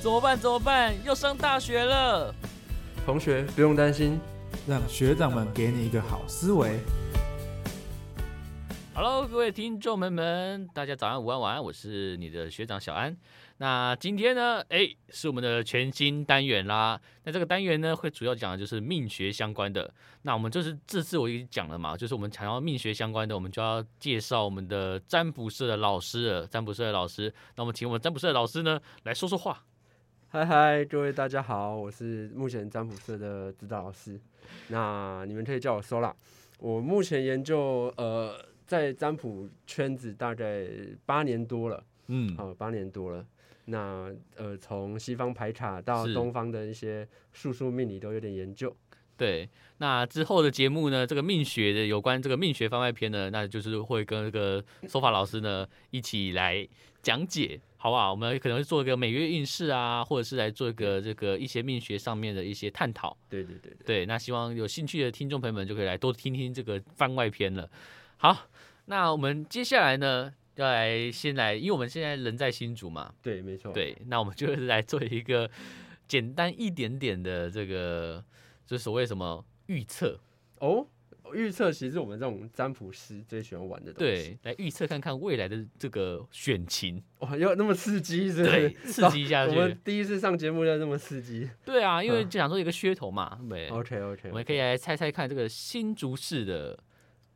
怎么办？怎么办？要上大学了！同学不用担心，让学长们给你一个好思维。Hello，各位听众朋友们，大家早安、午安、晚安，我是你的学长小安。那今天呢，哎，是我们的全新单元啦。那这个单元呢，会主要讲的就是命学相关的。那我们就是这次我已经讲了嘛，就是我们想要命学相关的，我们就要介绍我们的占卜社的老师了。占卜社的老师，那我们请我们占卜社的老师呢来说说话。嗨嗨，各位大家好，我是目前占卜社的指导老师，那你们可以叫我 Sola。我目前研究呃在占卜圈子大概八年多了，嗯，好、八年多了。那呃从西方排卡到东方的一些术数命理都有点研究。对，那之后的节目呢，这个命学的有关这个命学番外篇呢，那就是会跟这个说法老师呢一起来讲解，好不好？我们可能会做一个每月运势啊，或者是来做一个这个一些命学上面的一些探讨。对对对对，对，那希望有兴趣的听众朋友们就可以来多听听这个番外篇了。好，那我们接下来呢，要来先来，因为我们现在人在新竹嘛，对，没错。对，那我们就是来做一个简单一点点的这个，就是所谓什么预测，哦，预测其实我们这种占卜师最喜欢玩的东西。对，来预测看看未来的这个选情，哇，要那么刺激是不对是？，刺激一下我们。第一次上节目要那么刺激。对啊，因为嗯就想做一个噱头嘛，对，OK OK，我们可以来猜猜看这个新竹市的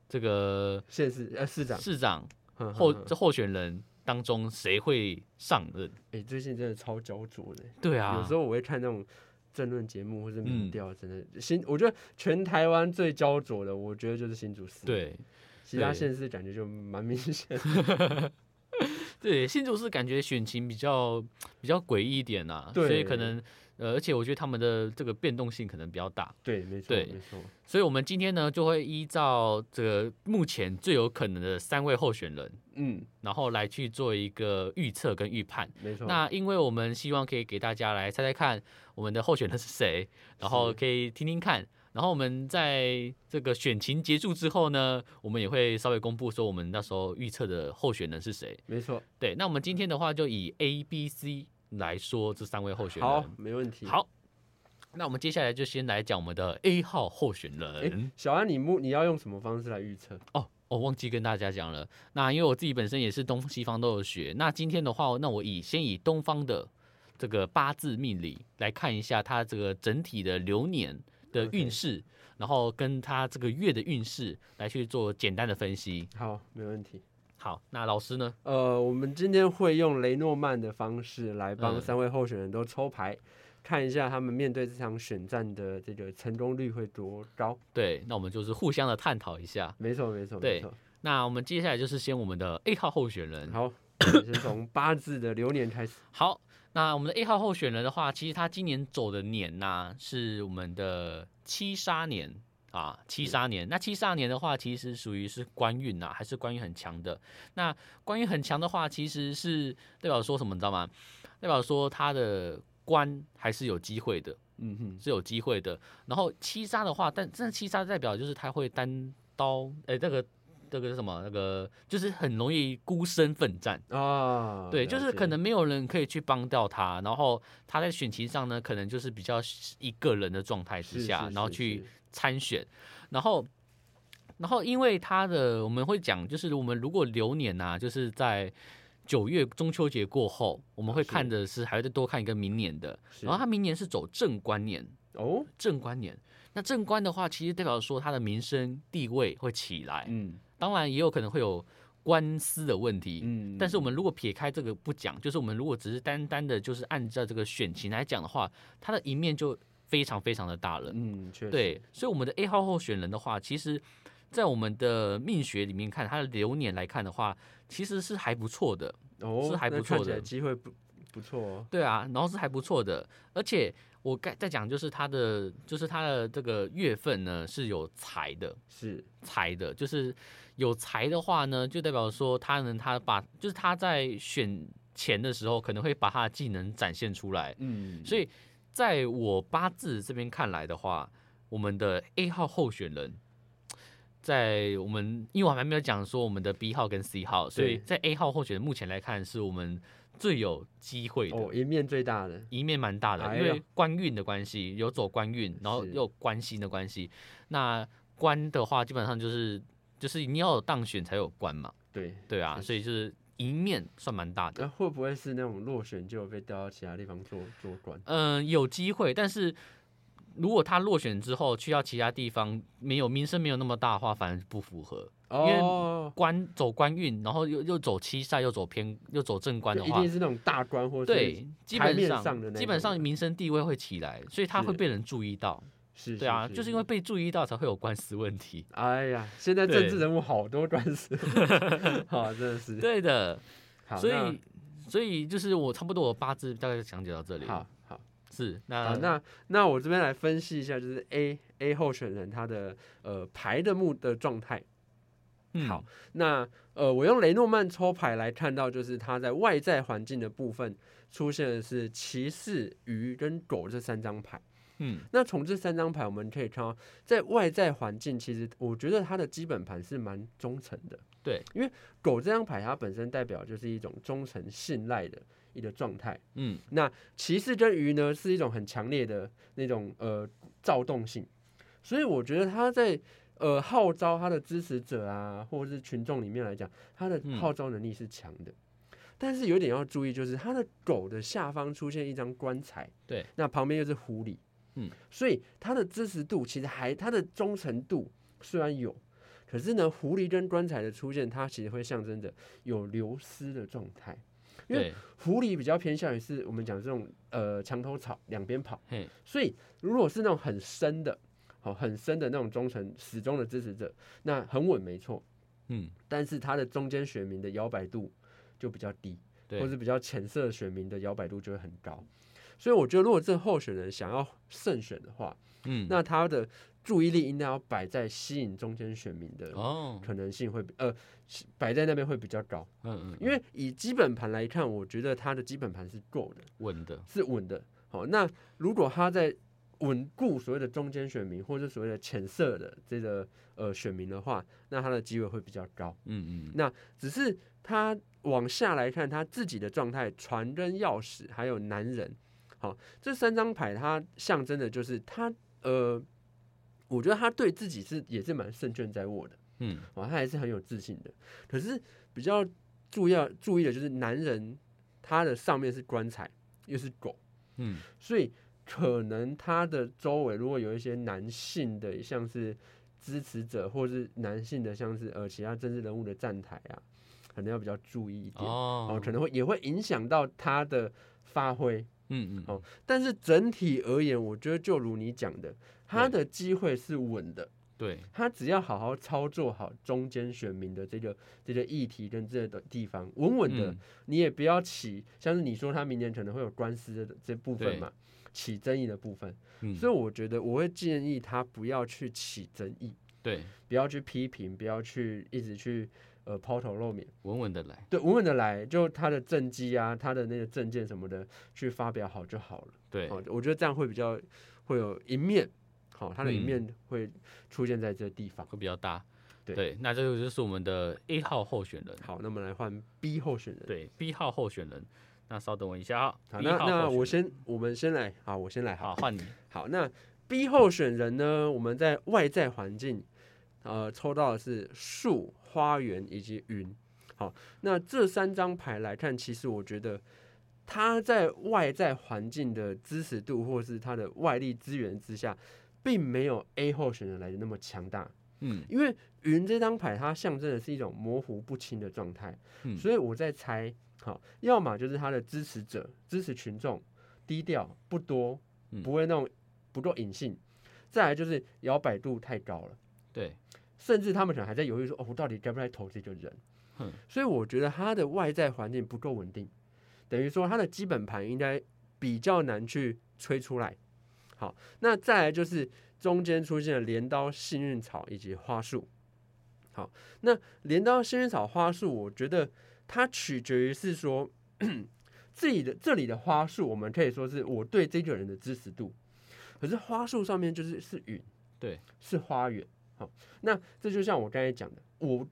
这个县市呃市长市长候这候选人当中谁会上任？哎、最近真的超焦灼的。对啊，有时候我会看那种政论节目或是民嗯调，真的新，我觉得全台湾最焦灼的，我觉得就是新竹市。，对其他对县市感觉就蛮明显。对，新竹市感觉选情比较比较诡异一点呐、所以可能呃，而且我觉得他们的这个变动性可能比较大。对，没错，对没错。所以，我们今天呢，就会依照这个目前最有可能的三位候选人，嗯，然后来去做一个预测跟预判。没错。那因为我们希望可以给大家来猜猜看我们的候选人是谁，然后可以听听看。然后我们在这个选情结束之后呢，我们也会稍微公布说我们那时候预测的候选人是谁。没错。对，那我们今天的话就以 A、B、C 来说这三位候选人。好，没问题。，好，那我们接下来就先来讲我们的 A 号候选哎、人。小安，你目你要用什么方式来预测？哦，我忘记跟大家讲了。那因为我自己本身也是东西方都有学，那今天的话，那我以先以东方的这个八字命理来看一下它这个整体的流年的运势然后跟它这个月的运势来去做简单的分析。好，没问题。好，那老师呢？呃，我们今天会用雷诺曼的方式来帮嗯三位候选人都抽牌，看一下他们面对这场选战的这个成功率会多高。对，那我们就是互相的探讨一下。没错，没错，对没错。那我们接下来就是先我们的 A 号候选人。好，先从八字的流年开始。好，那我们的 A 号候选人的话，其实他今年走的年呐、是我们的七杀年啊，七杀年。那七杀年的话，其实属于是官运呐、还是官运很强的。那官运很强的话，其实是代表说什么，你知道吗？代表说他的官还是有机会的，嗯哼，是有机会的。然后七杀的话，但这七杀代表就是他会单刀，哎、那个。这个是什么？那个就是很容易孤身奋战，啊，对，就是可能没有人可以去帮到他，然后他在选情上呢，可能就是比较一个人的状态之是下，是是然后去是参选，然后，然后因为他的我们会讲，就是我们如果流年呐、就是在九月中秋节过后，我们会看的是还会再多看一个明年的，然后他明年是走正官年，哦，正官年，那正官的话，其实代表说他的民生地位会起来，嗯。当然也有可能会有官司的问题，嗯，但是我们如果撇开这个不讲，就是我们如果只是单单的，就是按照这个选情来讲的话，它的一面就非常非常的大了。嗯，确实，对，所以我们的 A 号候选人的话，其实，在我们的命学里面看，他的流年来看的话，其实是还不错的。哦，是还不错的机会不不错哦。对啊，然后是还不错的，而且我该再讲就是他的，就是他的这个月份呢是有财的，是，财的，就是有财的话呢，就代表说他能他把，就是他在选钱的时候可能会把他的技能展现出来，嗯，所以在我八字这边看来的话，我们的 A 号候选人，在我们因为我还没有讲说我们的 B 号跟 C 号，所以在 A 号候选人目前来看是我们最有机会的。哦，赢面最大的，一面蛮大的，哎因为官运的关系，有走官运，然后又有官星的关系。那官的话，基本上就是就是你要有当选才有官嘛，对。对啊，所以就是赢面算蛮大的。那会不会是那种落选就被调到其他地方做做官？嗯，有机会，但是如果他落选之后去到其他地方，没有名声没有那么大的话，反而不符合。因为哦，官走官运，然后又又走七煞，又走偏，又走正官的话一定，是那种大官或是对，基台面本上上的基本上名声地位会起来，所以他会被人注意到。是，对啊，就是因为被注意到才会有官司问题。哎呀，现在政治人物好多官司，好，真的是。对的，好，所以所以就是我差不多我八字大概就讲解到这里。好好是，那那那我这边来分析一下，就是 A A 候选人他的呃牌的目的状态。嗯好那呃，我用雷诺曼抽牌来看到，就是他在外在环境的部分出现的是骑士、鱼跟狗这三张牌。嗯那从这三张牌，我们可以看到，在外在环境，其实我觉得它的基本盘是蛮忠诚的。对，因为狗这张牌它本身代表就是一种忠诚、信赖的一个状态。嗯那骑士跟鱼呢，是一种很强烈的那种呃躁动性，所以我觉得它在呃号召他的支持者啊，或者是群众里面来讲，他的嗯号召能力是强的。但是有点要注意，就是他的狗的下方出现一张棺材，对，那旁边又是狐狸，嗯，所以他的支持度其实还他的忠诚度虽然有，可是呢，狐狸跟棺材的出现，它其实会象征着有流失的状态。因为对，狐狸比较偏向于是我们讲这种呃墙头草两边跑，嘿，所以如果是那种很深的，好、很深的那种忠诚始终的支持者，那很稳没错，嗯。但是他的中间选民的摇摆度就比较低，或对，是比较浅色的选民的摇摆度就会很高。所以我觉得，如果这候选人想要胜选的话，嗯那他的注意力应该要摆在吸引中间选民的哦，可能性会比呃摆在那边会比较高。嗯嗯，因为以基本盘来看，我觉得他的基本盘是够的，稳的，是稳的。好，那如果他在稳固所谓的中间选民，或者所谓的浅色的这个呃选民的话，那他的机会会比较高。嗯嗯，那只是他往下来看他自己的状态，船跟钥匙还有男人，好，这三张牌它象征的就是他呃，我觉得他对自己是也是蛮胜券在握的。嗯哦，他还是很有自信的。可是比较注意要注意的就是男人，他的上面是棺材，又是狗，嗯所以可能他的周围如果有一些男性的，像是支持者，或是男性的，像是呃其他政治人物的站台啊，可能要比较注意一点。哦，哦，可能会也会影响到他的发挥。嗯嗯哦但是整体而言，我觉得就如你讲的，他的机会是稳的。对，他只要好好操作好中间选民的这个这个议题跟这个地方，稳稳的，嗯。你也不要起，像是你说他明年可能会有官司的这部分嘛，起争议的部分，嗯，所以我觉得我会建议他不要去起争议，对，不要去批评，不要去一直去呃抛头露面，稳稳的来，对，稳稳的来，就他的政绩啊，他的那个证件什么的去发表好就好了。对，好、我觉得这样会比较会有一面，好、他的一嗯面会出现在这个地方。会比较大。对对，那这个就是我们的 A 号候选人。好，那么来换 B 候选人。对，B 号候选人。那稍等我一下啊。好，那那我先，我们先来，好，我先来，好好，换你。好，那 B 候选人呢，我们在外在环境，呃，抽到的是树、花园以及云。好，那这三张牌来看，其实我觉得它在外在环境的支持度，或是它的外力资源之下，并没有 A 候选人来的那么强大。嗯因为云这张牌，它象征的是一种模糊不清的状态，嗯所以我在猜，好，要么就是他的支持者、支持群众低调不多，嗯不会那种不够隐性；再来就是摇摆度太高了，对，甚至他们可能还在犹豫说，哦，我到底该不该投这个人哼？所以我觉得他的外在环境不够稳定，等于说他的基本盘应该比较难去吹出来。好，那再来就是中间出现了镰刀、幸运草以及花束。好，那镰刀、幸运草、花束，我觉得它取决于是说 自己的这里的花束，我们可以说是我对这个人的支持度。可是花束上面就是是云，对，是花园。好，那这就像我刚才讲的，我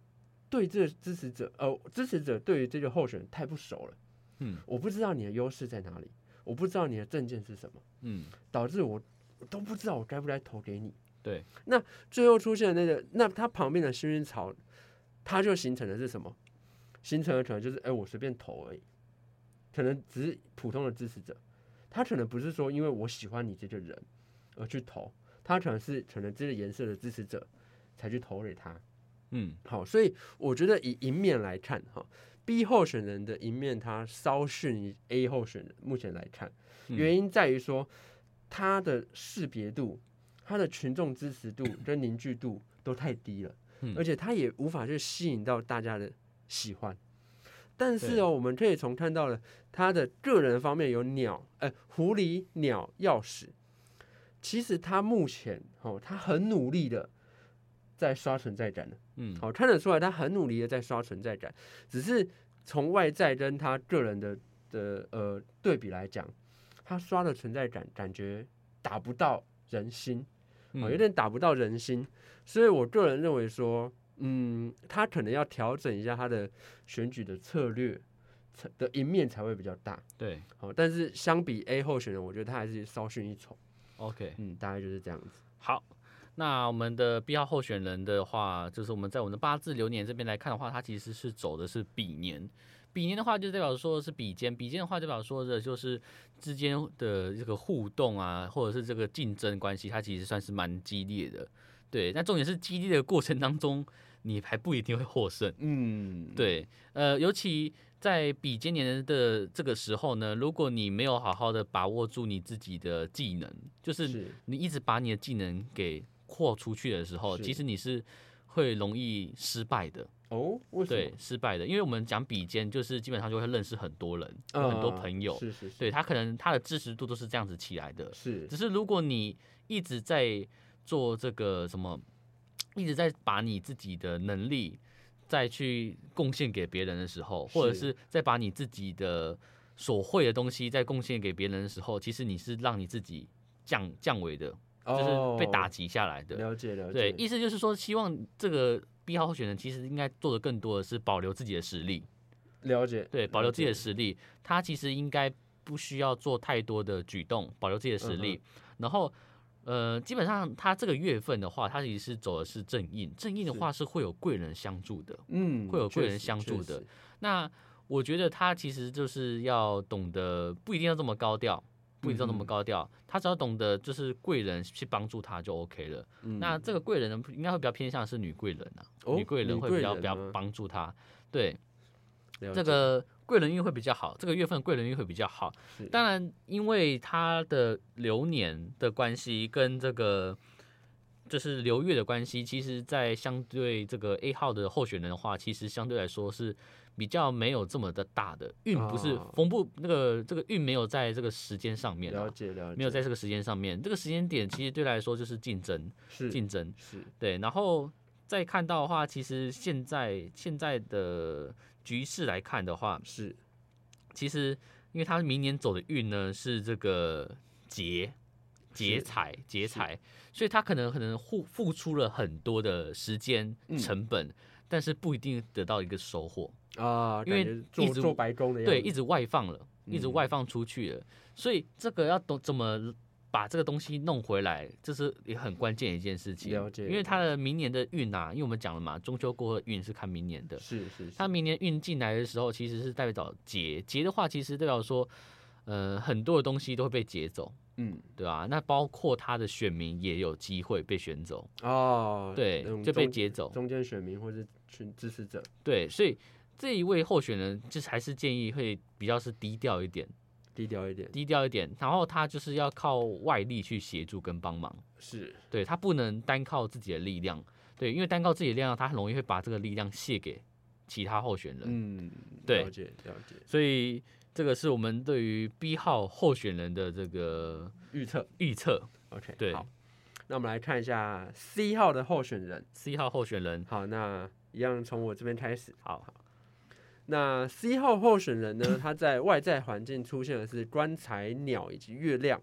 对这个支持者，呃，支持者对于这个候选人太不熟了。嗯我不知道你的优势在哪里，我不知道你的证件是什么，嗯，导致我我都不知道我该不该投给你。对，那最后出现的那个，那他旁边的幸运草，它就形成的是什么？形成的可能就是，哎、我随便投而已，可能只是普通的支持者，他可能不是说因为我喜欢你这个人而去投，他可能是可能这个颜色的支持者才去投给他。嗯好，所以我觉得以赢面来看，哈，B 候选人的赢面他稍逊于 A 候选人。目前来看，嗯原因在于说他的识别度、他的群众支持度跟凝聚度都太低了，嗯而且他也无法去吸引到大家的喜欢。但是哦，我们可以从看到了他的个人方面有鸟，呃、狐狸、鸟、钥匙。其实他目前哦，他很努力的在刷存在感的。嗯，好看得出来，他很努力的在刷存在感，只是从外在跟他个人的的呃对比来讲，他刷的存在感感觉打不到人心，哦，有嗯点打不到人心，所以我个人认为说，嗯，他可能要调整一下他的选举的策略，的赢面才会比较大。对好，但是相比 A 候选人，我觉得他还是稍逊一筹。，OK。嗯，大概就是这样子。好，那我们的 B 号候选人的话，就是我们在我们的八字流年这边来看的话，它其实是走的是比年。比年的话，就代表说是比肩；比肩的话，代表说的就是之间的这个互动啊，或者是这个竞争关系，它其实算是蛮激烈的。对，那重点是激烈的过程当中，你还不一定会获胜。嗯，对，呃，尤其在比肩年的这个时候呢，如果你没有好好的把握住你自己的技能，就是是。你一直把你的技能给扩出去的时候，其实你是会容易失败的。哦，为什么？对，失败的，因为我们讲比肩，就是基本上就会认识很多人，有很多啊朋友。是是是，对他可能他的支持度都是这样子起来的。是。只是如果你一直在做这个什么，一直在把你自己的能力再去贡献给别人的时候，或者是是再把你自己的所会的东西再贡献给别人的时候，其实你是让你自己降降维的，就是被打哦击下来的。了解了解，对，意思就是说，希望这个 B 号候选人其实应该做的更多的是保留自己的实力，了解，对，保留自己的实力，他其实应该不需要做太多的举动，保留自己的实力。嗯然后，呃，基本上他这个月份的话，他其实是走的是正印，正印的话是会有贵人相助的。嗯，会有贵人相助的那我觉得他其实就是要懂得，不一定要这么高调。不一定要那么嗯高调，他只要懂得就是贵人去帮助他就 OK 了。嗯那这个贵人呢，应该会比较偏向是女贵人啊，哦女贵人会比较比较帮助他。对，这个贵人运会比较好，这个月份贵人运会比较好。当然，因为他的流年的关系跟这个就是流月的关系，其实在相对这个 A 号的候选人的话，其实相对来说是比较没有这么的大的。运，不是哦缝不那个这个运没有在这个时间上面啊了，解了解，没有在这个时间上面，这个时间点其实对来说就是竞争，是竞争。是。对，然后再看到的话，其实现在现在的局势来看的话，是。其实因为他明年走的运呢是这个劫劫是。财劫是。财，所以他可能可能付付出了很多的时间嗯。成本，但是不一定得到一个收获。啊，因为一直做做白工对，一直外放了，一直嗯。外放出去了，所以这个要懂怎么把这个东西弄回来，这是也很关键一件事情。了解。因为他的明年的运啊，因为我们讲了嘛，中秋过后运是看明年的，是是他明年运进来的时候，其实是代表劫，劫的话其实代表说，呃，很多的东西都会被劫走，嗯。对吧、那包括他的选民也有机会被选走，哦，对就被中劫走，中间选民或是群支持者。对，所以这一位候选人就是还是建议会比较是低调一点，低调一点，低调一点，然后他就是要靠外力去协助跟帮忙，是。对他不能单靠自己的力量，对，因为单靠自己的力量，他很容易会把这个力量卸给其他候选人，嗯，对。了解了解，所以这个是我们对于 B 号候选人的这个预测。预测。OK 对。好，那我们来看一下 C 号的候选人，C 号候选人，好，那一样从我这边开始。好，那 C 号候选人呢，他在外在环境出现的是棺材、鸟以及月亮。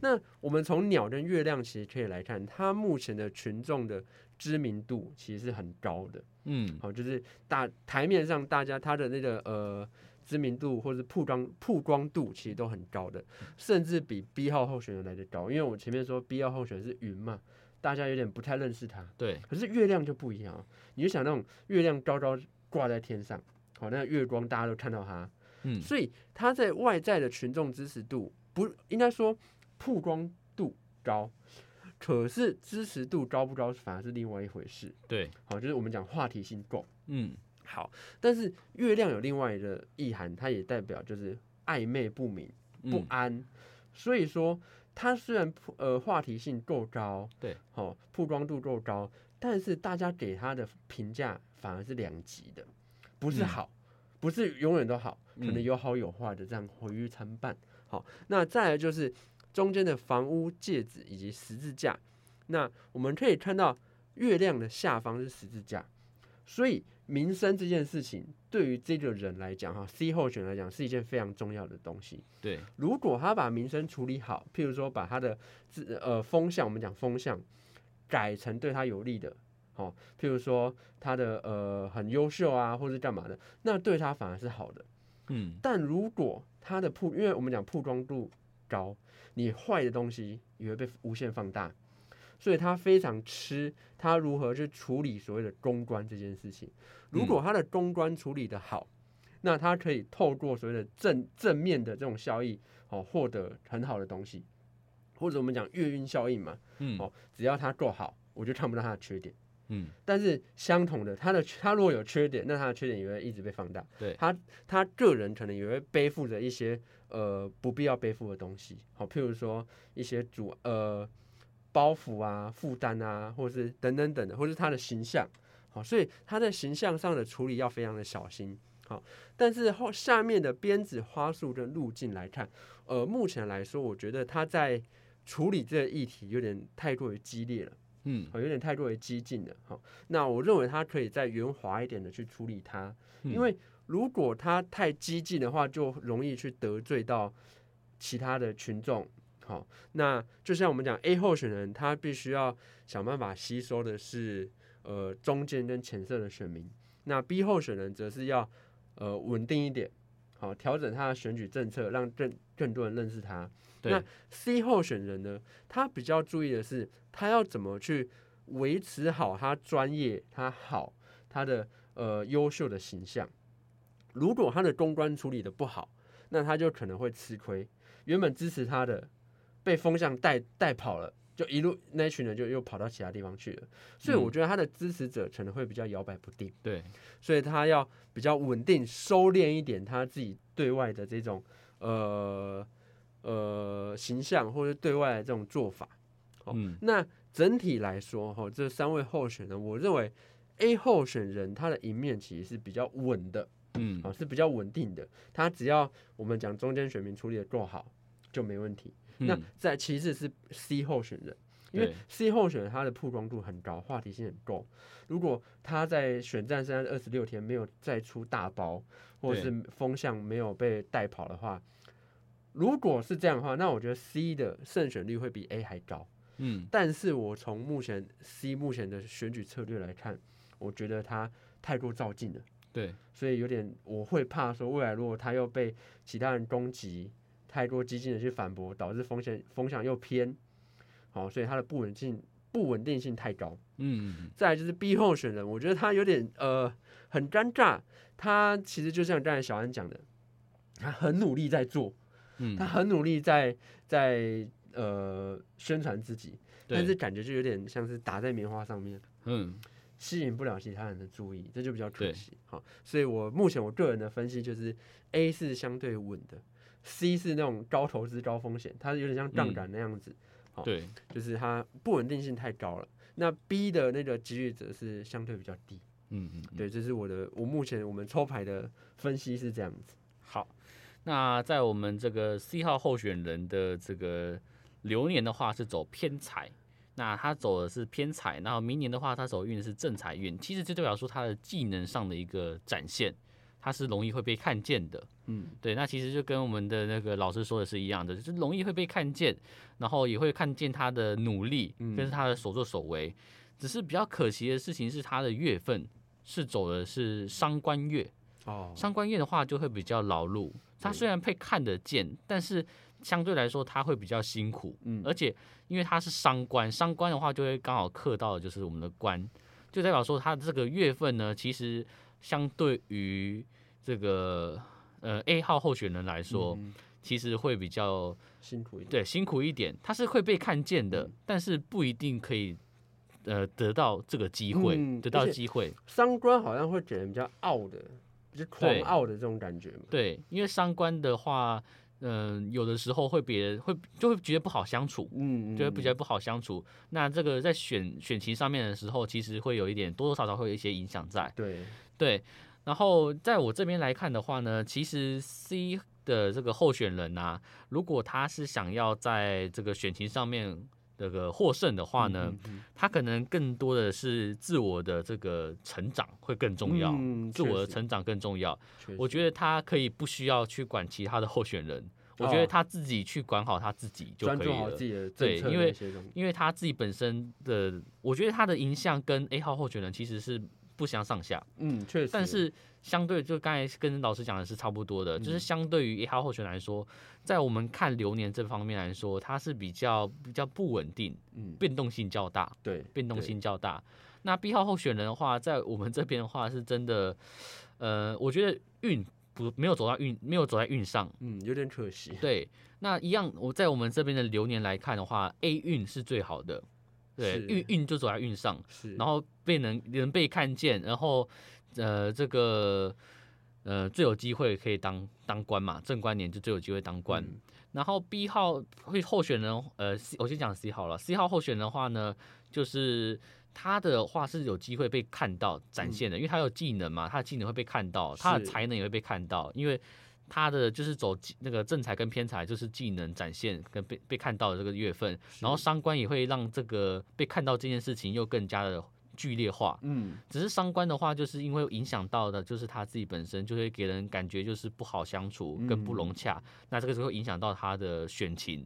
那我们从鸟跟月亮其实可以来看，他目前的群众的知名度其实是很高的。嗯，好，就是大台面上大家他的那个呃知名度或者曝光曝光度其实都很高的，甚至比 B 号候选人来的高。因为我前面说 B 号候选人是云嘛，大家有点不太认识他。对，可是月亮就不一样啊，你就想那种月亮高高挂在天上，好，那月光大家都看到它，嗯，所以他在外在的群众支持度不应该说曝光度高，可是支持度高不高反而是另外一回事。对，好，就是我们讲话题性够嗯，好，但是月亮有另外的意涵，它也代表就是暧昧不明、不嗯安，所以说它虽然曝呃话题性够高，对，好、曝光度够高，但是大家给它的评价反而是两极的，不是嗯好，不是永远都好，可能嗯有好有坏的这样毁誉参半。好，那再来就是中间的房屋、戒指以及十字架，那我们可以看到月亮的下方是十字架，所以民生这件事情对于这个人来讲，哈，C 候选来讲是一件非常重要的东西。对，如果他把民生处理好，譬如说把他的自呃风向，我们讲风向改成对他有利的，哦，譬如说他的呃很优秀啊，或是干嘛的，那对他反而是好的。嗯，但如果他的曝，因为我们讲曝光度高，你坏的东西也会被无限放大，所以他非常吃他如何去处理所谓的公关这件事情。如果他的公关处理的好，那他可以透过所谓的正正面的这种效益，哦，获得很好的东西，或者我们讲月晕效应嘛，嗯，哦，只要他够好，我就看不到他的缺点。嗯，但是相同的，他的他如果有缺点，那他的缺点也会一直被放大。对他他个人可能也会背负着一些呃不必要背负的东西，好，譬如说一些主呃包袱啊、负担啊，或是等等等的，或是他的形象，好，所以他在形象上的处理要非常的小心。好，但是后下面的编子花束跟路径来看，呃，目前来说，我觉得他在处理这个议题有点太过于激烈了。嗯，哦，有点太过于激进了。好，那我认为他可以再圆滑一点的去处理它，嗯因为如果他太激进的话，就容易去得罪到其他的群众。好，那就像我们讲 A 候选人，他必须要想办法吸收的是呃中间跟浅色的选民，那 B 候选人则是要呃稳定一点，好调整他的选举政策，让更更多人认识他。对那 C 候选人呢，他比较注意的是，他要怎么去维持好他专业、他好、他的呃优秀的形象。如果他的公关处理的不好，那他就可能会吃亏。原本支持他的被风向带带跑了，就一路那一群人就又跑到其他地方去了。所以我嗯觉得他的支持者可能会比较摇摆不定。对，所以他要比较稳定、收敛一点他自己对外的这种呃呃形象，或者对外的这种做法。哦嗯，那整体来说，哈，这三位候选人，我认为 A 候选人他的赢面其实是比较稳的，嗯啊，是比较稳定的。他只要我们讲中间选民处理的够好，就没问题。那嗯再其次是 C 候选人，因为 C 候选人他的曝光度很高，话题性很够。如果他在选战剩下二十六天没有再出大包，或者是风向没有被带跑的话，如果是这样的话，那我觉得 C 的胜选率会比 A 还高。嗯，但是我从目前 C 目前的选举策略来看，我觉得他太过照进了。对，所以有点我会怕说，未来如果他又被其他人攻击，太过激进的去反驳，导致风险风向又偏，好，所以他的不稳定不稳定性太高。嗯，再来就是 B 候选人，我觉得他有点呃很尴尬，他其实就像刚才小安讲的，他很努力在做，嗯，他很努力在在呃宣传自己，但是，感觉就有点像是打在棉花上面。嗯，吸引不了其他人的注意，这就比较可惜。好，所以我目前我个人的分析就是，A 是相对稳的，C 是那种高投资高风险，它有点像杠杆那样子，好对，就是它不稳定性太高了。那 B 的那个机遇则是相对比较低。嗯嗯，嗯对，这是我的我目前我们抽牌的分析是这样子。好，那在我们这个 C 号候选人的这个流年的话是走偏财，那他走的是偏财，然后明年的话他走运是正财运，其实这代表说他的技能上的一个展现，他是容易会被看见的。嗯，对，那其实就跟我们的那个老师说的是一样的，就是容易会被看见，然后也会看见他的努力嗯。跟他的所作所为。只是比较可惜的事情是，他的月份是走的是伤官月，哦，伤官月的话就会比较劳碌，他虽然被看得见，但是相对来说他会比较辛苦，嗯。而且因为他是伤官，伤官的话就会刚好克到的就是我们的官，就代表说他这个月份呢，其实相对于这个呃 A 号候选人来说，嗯其实会比较辛苦一点。对辛苦一点，他是会被看见的，嗯但是不一定可以呃得到这个机会，得到机会。三观好像会给人比较傲的，比较狂傲的这种感觉嘛。对，因为三观的话，嗯、有的时候会别人会就会觉得不好相处，嗯，就会比较不好相处。那这个在选选情上面的时候，其实会有一点多多少少会有一些影响在。对，对，然后在我这边来看的话呢，其实 C 的这个候选人啊，如果他是想要在这个选情上面这个获胜的话呢，嗯嗯他可能更多的是自我的这个成长会更重要，嗯自我的成长更重要。我觉得他可以不需要去管其他的候选人，我觉哦得他自己去管好他自己就可以了好自。己的对因为。因为他自己本身的，我觉得他的影响跟 A 号候选人其实是不相上下，嗯，确实。但是相对就刚才跟老师讲的是差不多的，就是嗯相对于一号候选人来说，在我们看流年这方面来说，它是比较比较不稳定，嗯，变动性较大。对，变动性较大。那 B 号候选人的话，在我们这边的话，是真的，呃，我觉得运不没有走到运，没有走在运上。嗯，有点可惜。对，那一样，我在我们这边的流年来看的话，A 运是最好的，对，是运运就走在运上，是，然后被能能被看见，然后呃，这个呃最有机会可以当当官嘛，正官年就最有机会当官。嗯然后 B 号会候选人，呃我先讲 C 号了。C 号候选人的话呢，就是他的话是有机会被看到展现的，因为他有技能嘛，他的技能会被看到，他的才能也会被看到，因为他的就是走那个正财跟偏财，就是技能展现跟被被看到的这个月份，然后伤官也会让这个被看到这件事情又更加的剧烈化。嗯，只是伤官的话，就是因为影响到的，就是他自己本身就会给人感觉就是不好相处，跟不融洽，那这个就会影响到他的选情，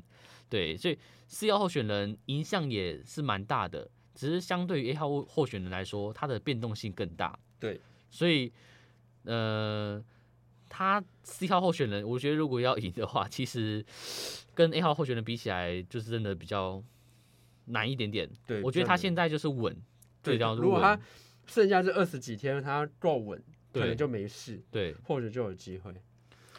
对，所以四号候选人影响也是蛮大的，只是相对于 A 号候候选人来说，他的变动性更大，对，所以呃，他 C 号候选人，我觉得如果要赢的话，其实跟 A 号候选人比起来，就是真的比较难一点点。对，我觉得他现在在就是稳，对这样如果他剩下这二十几天，他够稳，可能就没事，对或者就有机会。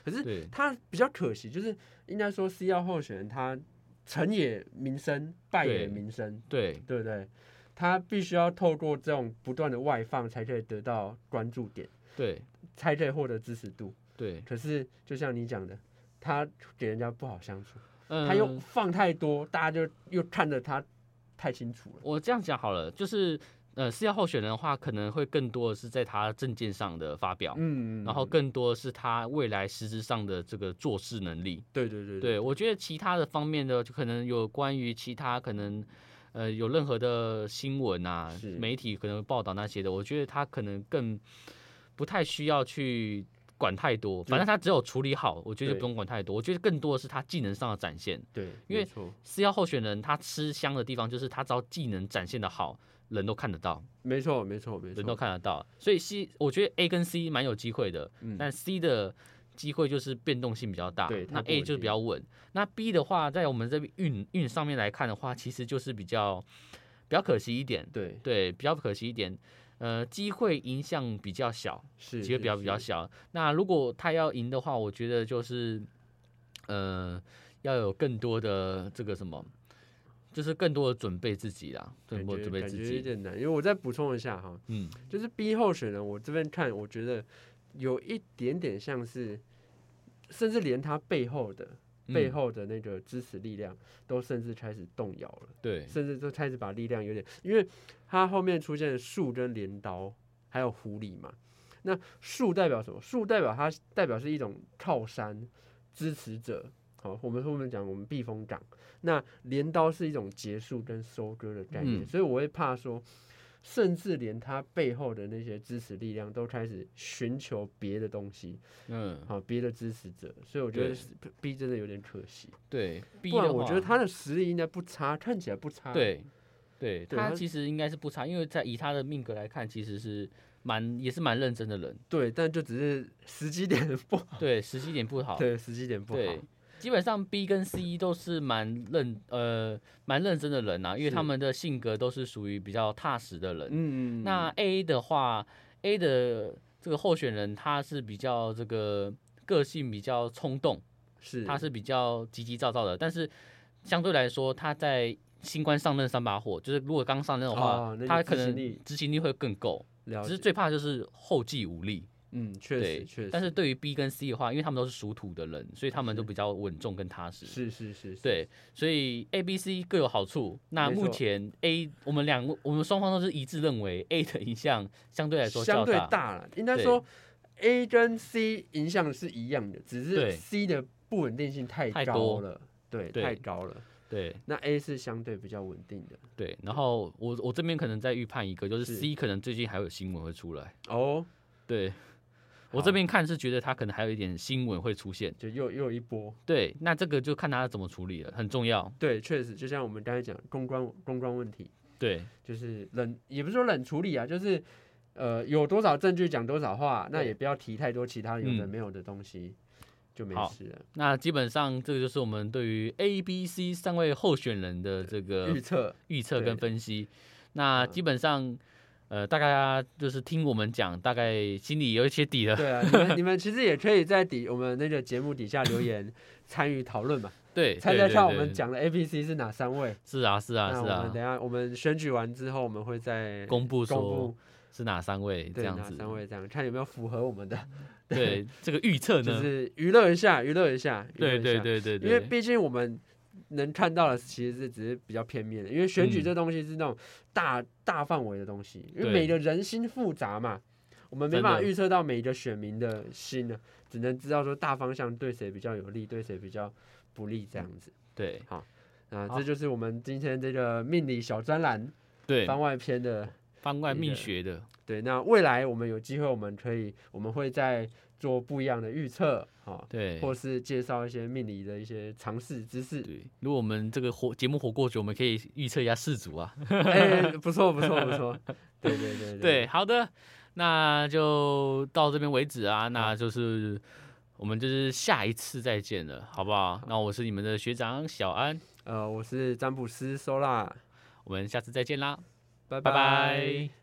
可是他比较可惜，就是应该说 C 号候选人他成也民生，败也对民生，对对不对？他必须要透过这种不断的外放，才可以得到关注点，对才可以获得支持度。对，可是就像你讲的，他给人家不好相处，嗯他又放太多，大家就又看着他太清楚了。我这样讲好了，就是呃，四要候选人的话，可能会更多的是在他证件上的发表，嗯，然后更多的是他未来实质上的这个做事能力。对对对对我觉得其他的方面的，就可能有关于其他可能。呃，有任何的新闻啊，媒体可能报道那些的，我觉得他可能更不太需要去管太多，反正他只有处理好，我觉得就不用管太多。我觉得更多的是他技能上的展现。对，因为四幺候选人他吃香的地方就是他只要技能展现的好，人都看得到，没错没错没错人都，看得到。所以 C 我觉得 A 跟 C 蛮有机会的，嗯但 C 的机会就是变动性比较大对，那 A 就是比较稳。那 B 的话，在我们这边运运上面来看的话，其实就是比较比较可惜一点，对对，比较可惜一点。呃，机会影响比较小，是机会比较比较小。那如果他要赢的话，我觉得就是，呃，要有更多的这个什么，就是更多的准备自己啦，更感多准备自己有。点难，因为我再补充一下哈，嗯，就是 B 候选人，我这边看，我觉得有一点点像是，甚至连他背后的背嗯后的那个支持力量，都甚至开始动摇了，对甚至都开始把力量有点，因为它后面出现树跟镰刀，还有狐狸嘛。那树代表什么？树代表它代表是一种靠山支持者。好，我们后面讲我们避风港。那镰刀是一种结束跟收割的概念，嗯所以我会怕说，甚至连他背后的那些支持力量都开始寻求别的东西，嗯，好，别的支持者。所以我觉得 B 真的有点可惜。对。B 不然的话我觉得他的实力应该不差，看起来不差。，对对对他他其实应该是不差，因为在以他的命格来看，其实是蛮也是蛮认真的人，对，但就只是时机点不好，对，时机点不好，对，时机点不好，对，基本上 B 跟 C 都是蛮认呃蛮认真的人啊，因为他们的性格都是属于比较踏实的人。嗯嗯，那 A 的话，A 的这个候选人他是比较这个个性比较冲动，是。他是比较急急躁躁的，但是相对来说他在新官上任三把火，就是如果刚上任的话，哦那个他可能执行力会更够，只是最怕就是后继无力。嗯，确对实确实，但是对于 B 跟 C 的话，因为他们都是属土的人，所以他们都比较稳重跟踏实。是是是，是，对，所以 A、B、C 各有好处。那目前 A 我们两个我们双方都是一致认为 A 的影响相对来说相对大。了，应该对说 A 跟 C 影响是一样的，只是 C 的不稳定性太高了，对，对太高了。对那 A 是相对比较稳定的对，然后我我这边可能再预判一个，就是是 C 可能最近还有新闻会出来。哦，对我好这边看是觉得他可能还有一点新闻会出现。就又又一波。对，那这个就看他怎么处理了，很重要。对，确实，就像我们刚才讲公关公关问题，对就是冷，也不是说冷处理啊，就是呃有多少证据讲多少话，那也不要提太多其他有的嗯没有的东西，就没事了。那基本上这个就是我们对于 A、B、C 三位候选人的这个预测预测跟分析。那嗯基本上，呃，大家就是听我们讲，大概心里有一些底了。对啊，你们你们其实也可以在底我们那个节目底下留言 参与讨论嘛，对，猜猜看我们讲的 A、B、C 是哪三位？是啊是啊是啊那我们等，下我们选举完之后，我们会再公布公说布是哪三位这样子。哪三位这样，看有没有符合我们的，对这个预测呢就？是娱乐一下，娱乐一下，娱乐对对一下对对对，因为毕竟我们能看到的其实是只是比较片面的，因为选举嗯。这东西是那种大、大范围的东西，因为每个人心复杂嘛，我们没办法预测到每一个选民的心呢，只能知道说大方向对谁比较有利，对谁比较不利这样子。对。啊，好。这就是我们今天这个命理小专栏对。番外篇的。番外命学的，对，那未来我们有机会，我们可以，我们会再做不一样的预测啊，对或是介绍一些命理的一些常识知识。对。如果我们这个活节目火过久，我们可以预测一下世足啊。哎、不错不错不错，对对对 对，好的，那就到这边为止啊，那就是我们就是下一次再见了，好不好？那我是你们的学长小安，呃，我是占卜师收啦，我们下次再见啦，拜拜拜